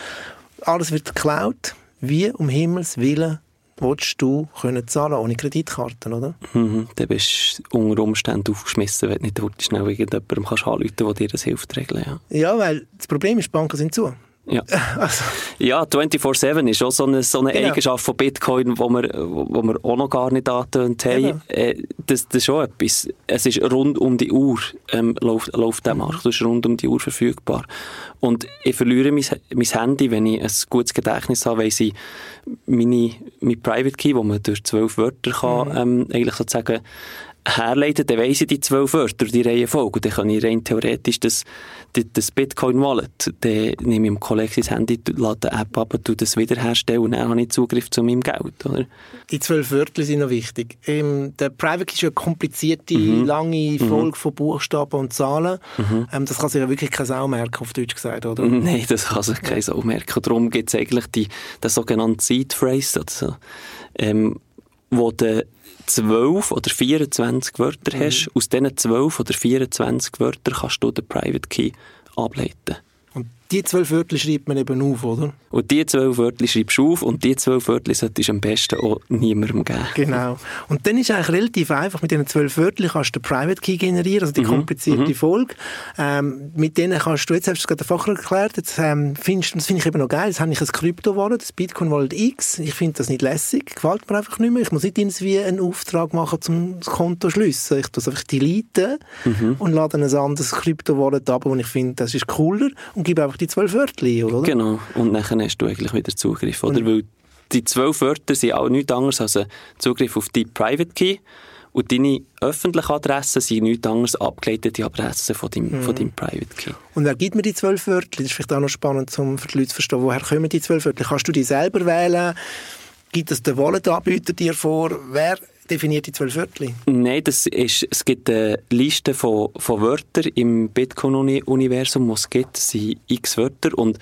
alles wird geklaut. Wie um Himmels Willen willst du können zahlen ohne Kreditkarten, oder? Mhm, dann bist du unter Umständen aufgeschmissen, wenn du nicht schnell irgendjemandem kannst anrufen kannst, der dir das hilft regeln. Ja. ja, weil das Problem ist, die Banken sind zu. Ja, also. ja 24-7 ist auch so eine, so eine genau. Eigenschaft von Bitcoin, die wir, wo wir auch noch gar nicht angetönt haben. Genau. Das, das ist schon etwas. Es ist rund um die Uhr ähm, läuft, läuft der Markt. Das ist rund um die Uhr verfügbar. Und ich verliere mein, mein Handy, wenn ich ein gutes Gedächtnis habe, weil ich meine, mein Private Key, wo man durch zwölf Wörter kann, mhm. ähm, eigentlich sozusagen herleiten, dann weiss ich die zwölf Wörter, die Reihenfolge. Und dann kann ich rein theoretisch das, das Bitcoin-Wallet, dann nehme ich im Kollegen sein Handy, lade die App ab, und das wiederherstellen und dann habe ich Zugriff zu meinem Geld. Oder? Die zwölf Wörter sind noch wichtig. Ähm, der Private ist eine komplizierte, mhm. lange mhm. Folge mhm. von Buchstaben und Zahlen. Mhm. Ähm, das kann sich ja wirklich keine Sau merken, auf Deutsch gesagt, oder? Nein, das kann sich keine Sau merken. Darum gibt es eigentlich die, die sogenannte Seed Phrase, also, ähm, wo der 12 oder 24 Wörter mhm. hast, aus diesen 12 oder 24 Wörtern kannst du den Private Key ableiten. Die zwölf Wörter schreibt man eben auf, oder? Und die zwölf Wörter schreibst du auf und die zwölf Wörter solltest du am besten auch niemandem geben. Genau. Und dann ist eigentlich relativ einfach, mit diesen zwölf Wörtern kannst du den Private Key generieren, also die mhm. komplizierte mhm. Folge. Ähm, mit denen kannst du, jetzt hast du es gerade Facher erklärt, jetzt ähm, findest, das finde ich eben noch geil, jetzt habe ich ein Krypto-Wallet, das Bitcoin Wallet X, ich finde das nicht lässig, gefällt mir einfach nicht mehr, ich muss nicht irgendwie einen Auftrag machen, um das Konto schliessen. Ich tue es einfach deleten mhm. und lade ein anderes Krypto-Wallet ab, und ich finde, das ist cooler und gebe einfach einfach die zwölf Wörter oder? Genau. Und dann hast du eigentlich wieder Zugriff, oder? Und Weil die zwölf Wörter sind auch nichts anderes als ein Zugriff auf die Private Key. Und deine öffentlichen Adressen sind nichts anderes abgeleitete Adressen von deinem, mhm. von deinem Private Key. Und wer gibt mir die zwölf Wörter? Das ist vielleicht auch noch spannend, um für die Leute zu verstehen, woher kommen die zwölf Wörter? Kannst du die selber wählen? Gibt es den Wallet-Anbieter dir vor? Wer definiert die zwölf Wörter? Nein, das ist, es gibt eine Liste von, von Wörtern im Bitcoin-Universum, die es gibt. Es sind x Wörter und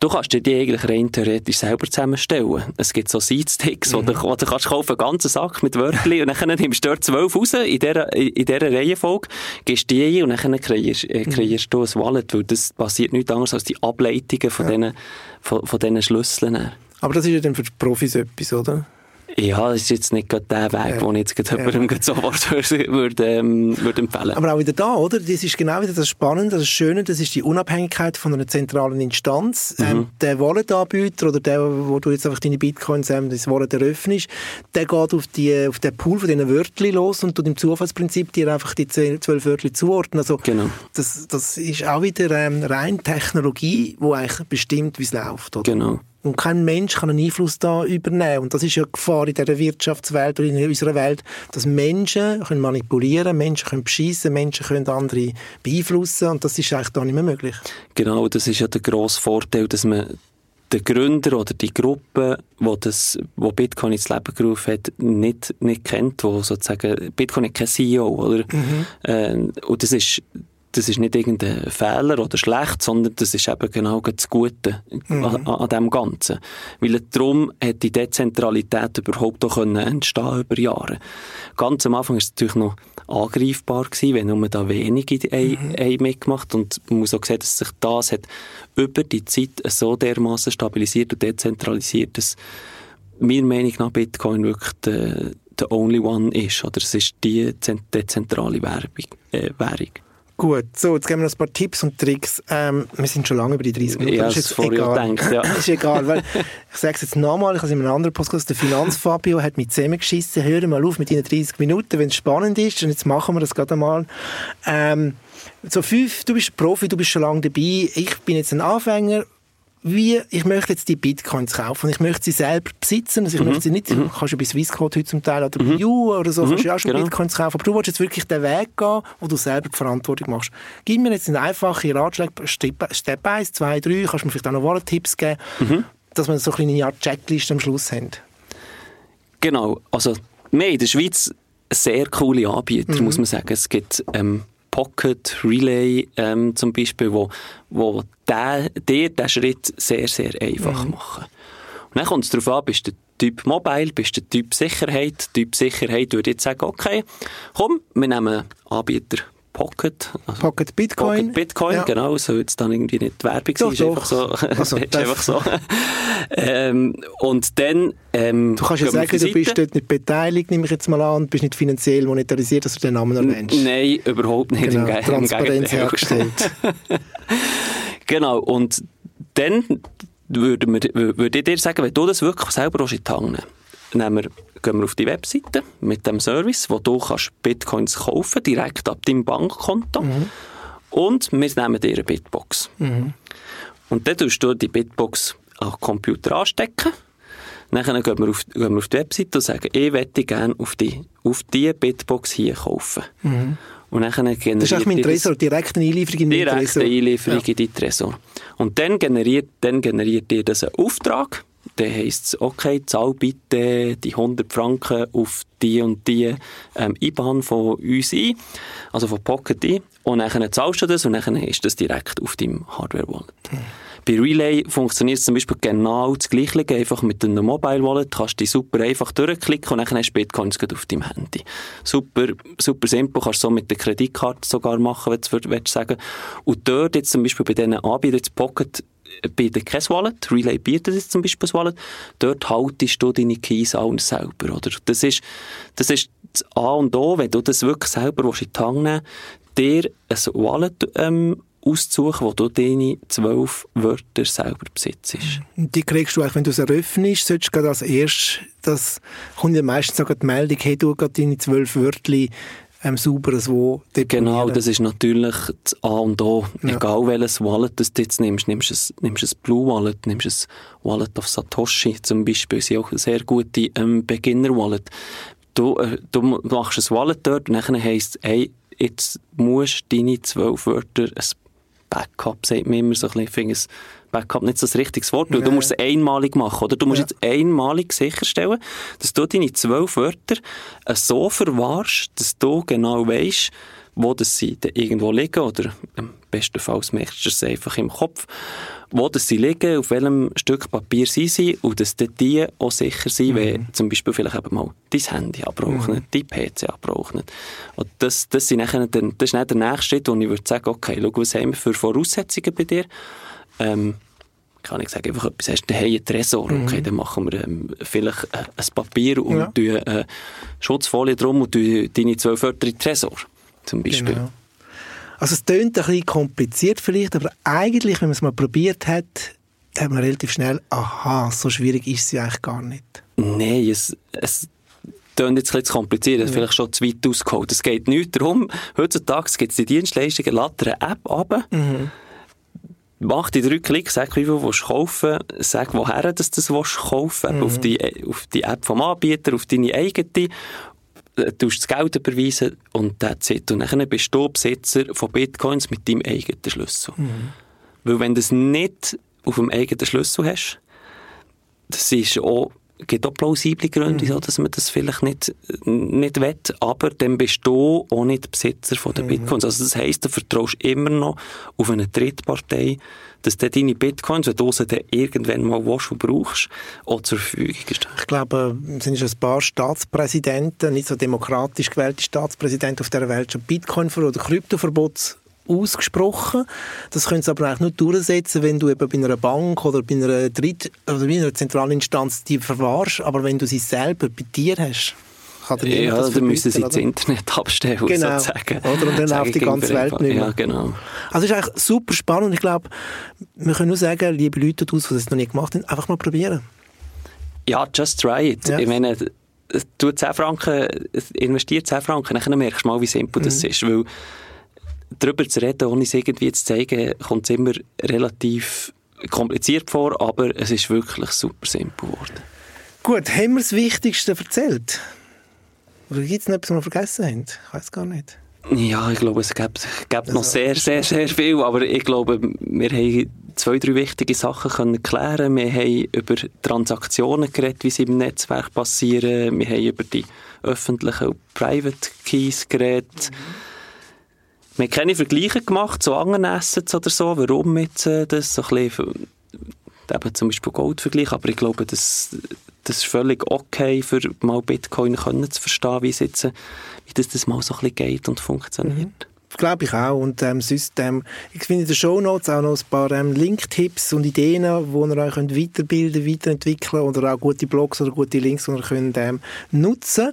Du kannst dir die eigentlich rein theoretisch selber zusammenstellen. Es gibt so Seedsticks, mhm. wo, du, wo du kannst kaufen, einen ganzen Sack mit Wörtern und dann nimmst du dort zwölf raus in dieser, in dieser Reihenfolge, gehst die ein und dann kreierst, äh, mhm. kreierst du ein Wallet, weil das passiert nichts anderes als die Ableitungen von, ja. diesen, von, von diesen Schlüsseln. Aber das ist ja dann für die Profis etwas, oder? Ja, das ist jetzt nicht gerade der Weg, ja. den ich jetzt gerade ja. jemandem sofort würde, ähm, würde empfehlen Aber auch wieder da, oder? Das ist genau wieder das Spannende, das Schöne, das ist die Unabhängigkeit von einer zentralen Instanz. Mhm. Ähm, der Wallet-Anbieter oder der, wo du jetzt einfach deine Bitcoins, ähm, das Wallet eröffnest, der geht auf, die, auf den Pool von diesen Wörtern los und tut im Zufallsprinzip dir einfach die zwölf Wörter zuordnen. Also, genau. das, das ist auch wieder ähm, rein Technologie, die eigentlich bestimmt, wie es läuft, oder? Genau. Und kein Mensch kann einen Einfluss da übernehmen. Und das ist ja die Gefahr in dieser Wirtschaftswelt oder in unserer Welt, dass Menschen können manipulieren, Menschen können beschissen, Menschen können andere beeinflussen und das ist eigentlich da nicht mehr möglich. Genau, das ist ja der grosse Vorteil, dass man den Gründer oder die Gruppe, wo das, wo Bitcoin ins Leben gerufen hat, nicht, nicht kennt, wo sozusagen, Bitcoin hat kein CEO, oder? Mhm. Äh, und das ist, das ist nicht irgendein Fehler oder schlecht, sondern das ist eben genau das Gute mhm. an, an dem Ganzen. Weil darum hat die Dezentralität überhaupt auch entstehen über Jahre. Ganz am Anfang war es natürlich noch angreifbar gewesen, wenn nur da wenige mhm. mitgemacht und man muss auch sehen, dass sich das hat über die Zeit so dermaßen stabilisiert und dezentralisiert, dass meiner Meinung nach Bitcoin wirklich der, der only one ist, oder es ist die dezentrale Währung. Äh, Währung. Gut, so, jetzt geben wir noch ein paar Tipps und Tricks. Ähm, wir sind schon lange über die 30 Minuten. Ja, das ist jetzt egal. gedacht, ja. ist egal, weil ich sage es jetzt nochmal, ich habe es in einem anderen Podcast, der Finanzfabio hat mich zusammengeschissen, hör mal auf mit deinen 30 Minuten, wenn es spannend ist, und jetzt machen wir das gerade einmal. Ähm, so fünf, du bist Profi, du bist schon lange dabei, ich bin jetzt ein Anfänger, wie, ich möchte jetzt die Bitcoins kaufen und ich möchte sie selber besitzen, also ich Mhm. möchte sie nicht, du kannst ja bei Swissquote heute zum Teil oder bei You oder so, kannst du auch schon genau. Bitcoins kaufen, aber du willst jetzt wirklich den Weg gehen, wo du selber die Verantwortung machst. Gib mir jetzt einen einfachen Ratschlag, Step, Step 1, 2, 3, kannst du mir vielleicht auch noch Wallet-Tipps geben, Mhm. dass wir so eine Art Checkliste am Schluss haben. Genau, also wir in der Schweiz sehr coole Anbieter, muss man sagen. Es gibt ähm, Pocket, Relay ähm, zum Beispiel, wo, wo der, dir den Schritt sehr, sehr einfach machen. Und dann kommt es darauf an, bist du der Typ Mobile, bist du der Typ Sicherheit. Typ Sicherheit würde jetzt sagen, okay, komm, wir nehmen Anbieter Pocket. Also Pocket Bitcoin. Pocket Bitcoin, Ja. genau, soll jetzt dann irgendwie nicht Werbung Doch, sein, ist einfach so. Also, ist einfach so. ähm, und dann, ähm, Du kannst ja sagen, du bist Seite. dort nicht beteiligt, nehme ich jetzt mal an, und bist nicht finanziell monetarisiert, dass du den Namen erwähnst. Nein, überhaupt nicht. Genau, Im im Transparenz Gegenteil. hergestellt. Genau, und dann würde, würde ich dir sagen, wenn du das wirklich selber in die Hand nehmen wir, gehen wir auf die Webseite mit dem Service, wo du kannst Bitcoins kaufen direkt ab deinem Bankkonto. Und wir nehmen dir eine Bitbox. Und dann tust du die Bitbox an den Computer anstecken. Dann gehen wir, auf, gehen wir auf die Webseite und sagen, ich möchte gerne auf die, auf die Bitbox hier kaufen. Und dann generiert Das ist eigentlich mein Tresor, direkt eine Einlieferung in den Direkte Tresor. Einlieferung in deinen Tresor. Und dann generiert, dann generiert dir das einen Auftrag. Dann heisst es, okay, zahl bitte die 100 Franken auf die und die ähm, IBAN von uns ein, also von Pocket ein. Und dann zahlst du das und dann ist das direkt auf deinem Hardware-Wallet. Bei Relay funktioniert es zum Beispiel genau das Gleiche, einfach mit einem Mobile-Wallet kannst du die super einfach durchklicken und dann hast du Bitcoins auf deinem Handy. Super, super simpel, kannst du so mit der Kreditkarte sogar machen, wenn du willst sagen. Und dort jetzt zum Beispiel bei diesen Anbietern, Pocket, bietet kein Wallet, Relay bietet jetzt zum Beispiel ein Wallet, dort haltest du deine Keys auch selber, oder? Das ist, das ist das A und O, wenn du das wirklich selber in die Hand nehmen dir ein Wallet ähm, auszusuchen, wo du deine zwölf Wörter selber besitzt. Die kriegst du eigentlich, wenn du es eröffnest, solltest du als erstes, das kommt ja meistens sogar die Meldung, hey, du gerade deine zwölf Wörter ähm, sauber wo deponieren. Genau, das ist natürlich das A und O. Ja. Egal welches Wallet das du jetzt nimmst, nimmst du ein, nimmst ein Blue Wallet, nimmst ein Wallet auf Satoshi zum Beispiel, sind auch sehr gute ähm, Beginner-Wallet. Du, äh, du machst ein Wallet dort und dann heisst es, hey, jetzt musst du deine zwölf Wörter, ein Backup, sagt man immer so ein bisschen, ich finde es Backup nicht so das richtige Wort, weil du Ja. musst es einmalig machen, oder? Du musst Ja. jetzt einmalig sicherstellen, dass du deine zwölf Wörter äh, so verwahrst, dass du genau weisst, wo das sie irgendwo liegen, oder im besten Fall merkst du es einfach im Kopf, wo das sie liegen, auf welchem Stück Papier sie sind und dass dann die auch sicher sind, wenn zum Beispiel vielleicht eben mal dein Handy abbraucht, nicht, dein PC abbraucht. Und das, das, sind nachher dann, das ist dann der nächste Schritt, wo ich würde sagen, okay, schau, was haben wir für Voraussetzungen bei dir? Ähm, kann ich sagen, einfach etwas hast, hey, ein Tresor, okay, dann machen wir ähm, vielleicht äh, ein Papier und Ja. tun äh, Schutzfolie drum und tun deine zwölf Wörter in den Tresor, zum Beispiel. Genau. Also es klingt ein bisschen kompliziert vielleicht, aber eigentlich, wenn man es mal probiert hat, hat man relativ schnell, aha, so schwierig ist es ja eigentlich gar nicht. Nein, es, es klingt jetzt ein bisschen kompliziert, es ist vielleicht schon zu weit ausgeholt. Es geht nicht darum, heutzutage gibt es die Dienstleistungen, lade eine App ab, mach die drei Klicks, sag, wie viel du kaufen. Sag, woher dass du das willst kaufen. Willst, auf, die, auf die App vom Anbieter, auf deine eigene, du das Geld überweisen und that's it. Und dann bist du Besitzer von Bitcoins mit deinem eigenen Schlüssel. Weil wenn du es nicht auf dem eigenen Schlüssel hast, das ist auch, gibt auch plausible Gründe, wieso, dass man das vielleicht nicht, nicht will, aber dann bist du auch nicht Besitzer von den Bitcoins. Also das heisst, du vertraust immer noch auf eine Drittpartei, dass dann deine Bitcoins, wenn du sie dann irgendwann mal willst und brauchst, auch zur Verfügung stehen. Ich glaube, es sind schon ein paar Staatspräsidenten, nicht so demokratisch gewählte Staatspräsidenten auf der Welt, schon Bitcoin- oder Kryptoverbots ausgesprochen. Das können sie aber eigentlich nur durchsetzen, wenn du eben bei einer Bank oder bei einer Dritt- oder bei einer zentralen Instanz die verwahrst, aber wenn du sie selber bei dir hast, kann dir Ja, dann müssen sie das Internet abstellen, genau. sozusagen. Oder? Und dann läuft die ganze Welt nicht mehr. Ja, genau. Also es ist eigentlich super spannend. Ich glaube, wir können nur sagen, liebe Leute die es noch nicht gemacht haben, einfach mal probieren. Ja, just try it. Ja. Ich meine, du 10 Franken, investiert 10 Franken, dann merkst du mal, wie simpel mhm. das ist. Weil darüber zu reden, ohne es irgendwie zu zeigen, kommt es immer relativ kompliziert vor, aber es ist wirklich super simpel geworden. Gut, haben wir das Wichtigste erzählt? Oder gibt es noch etwas, was wir vergessen haben? Ich weiß gar nicht. Ja, ich glaube, es gibt, gibt also, noch sehr, sehr, sehr viel, aber ich glaube, wir haben zwei, drei wichtige Sachen können klären. Wir haben über Transaktionen geredet, wie sie im Netzwerk passieren. Wir haben über die öffentlichen und Private Keys geredet. Mhm. Wir haben keine Vergleiche gemacht zu anderen Assets oder so, warum jetzt äh, das so ein bisschen, eben zum Beispiel Gold vergleichen, aber ich glaube, das, das ist völlig okay, für mal Bitcoin können zu verstehen, wie, jetzt, wie das, das mal so ein bisschen geht und funktioniert. Mhm. Glaube ich auch. Und ähm, sonst, ähm, ich finde in den Show Notes auch noch ein paar ähm, Link-Tipps und Ideen, wo ihr euch könnt weiterbilden, weiterentwickeln oder auch gute Blogs oder gute Links, die ihr könnt ähm, nutzen.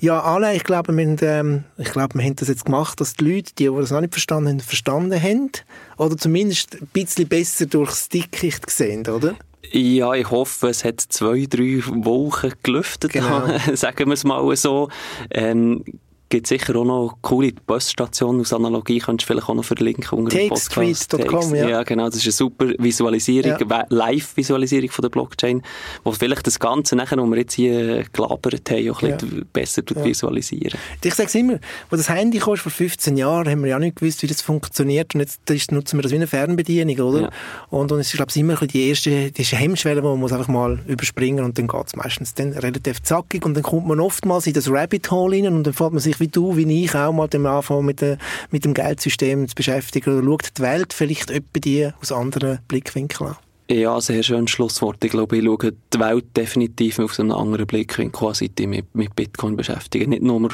Ja, alle, ich glaube, wir haben, ähm, ich glaube, wir haben das jetzt gemacht, dass die Leute, die, die das noch nicht verstanden haben, verstanden haben. Oder zumindest ein bisschen besser durchs Dickicht gesehen, oder? Ja, ich hoffe, es hat zwei, drei Wochen gelüftet, genau. sagen wir es mal so. Ähm, gibt sicher auch noch coole Busstationen aus Analogie, könntest du vielleicht auch noch verlinken unter dem Podcast. ja. Ja, genau, das ist eine super Visualisierung, ja. Live-Visualisierung von der Blockchain, wo vielleicht das Ganze nachher, was wir jetzt hier gelabert haben, auch ein ja. bisschen besser ja. visualisieren. Ich sage es immer, als das Handy kostet vor 15 Jahren, haben wir ja nicht gewusst, wie das funktioniert und jetzt nutzen wir das wie eine Fernbedienung, oder? Und, es ist, glaube ich, immer die erste, die Hemmschwelle, die man muss einfach mal überspringen und dann geht es meistens dann relativ zackig und dann kommt man oftmals in das Rabbit Hole rein und dann fällt man sich wie du, wie ich auch mal am Anfang mit, de, mit dem Geldsystem zu beschäftigen? Oder schaut die Welt vielleicht etwa die aus anderen Blickwinkeln an? Ja, sehr schönes Schlusswort. Ich glaube, ich schaue die Welt definitiv aus einem anderen Blickwinkel seit ich mich mit Bitcoin beschäftige. Nicht nur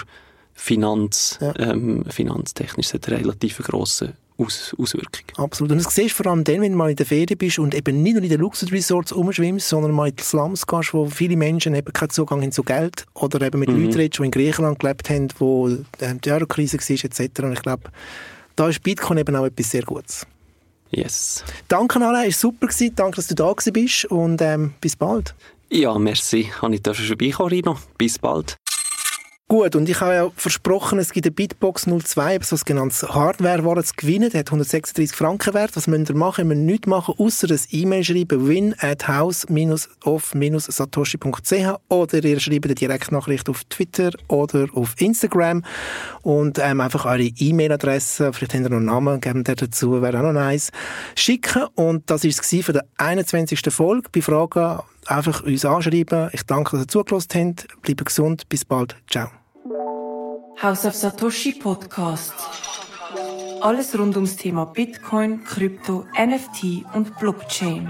Finanz, ja. ähm, finanztechnisch, es hat einen relativ grossen aus Auswirkungen. Absolut. Und das siehst du vor allem dann, wenn du mal in der Ferien bist und eben nicht nur in den Luxusresorts umschwimmst, sondern mal in die Slums gehst, wo viele Menschen eben keinen Zugang haben zu Geld oder eben mit mhm. Leuten redest, die in Griechenland gelebt haben, wo die Eurokrise war, etc. Und ich glaube, da ist Bitcoin eben auch etwas sehr Gutes. Yes. Danke, Alain, es war super. Gewesen. Danke, dass du da bist und ähm, bis bald. Ja, merci. Habe ich schon vorbeikommen, Rino. Bis bald. Gut, und ich habe ja versprochen, es gibt eine Bitbox 02, so ein genanntes Hardware-Ware zu gewinnen. Der hat 136 Franken wert. Was müsst ihr machen? Ihr müsst nichts machen, außer ein E-Mail schreiben, win at house-of-satoshi.ch oder ihr schreibt eine Direktnachricht auf Twitter oder auf Instagram und ähm, einfach eure E-Mail-Adresse, vielleicht habt ihr noch einen Namen, geben der dazu, wäre auch noch nice, schicken. Und das war es für die 21. Folge. Bei Fragen einfach uns anschreiben. Ich danke, dass ihr zugelassen habt. Bleibt gesund. Bis bald. Ciao. House of Satoshi Podcast. Alles rund ums Thema Bitcoin, Krypto, NFT und Blockchain.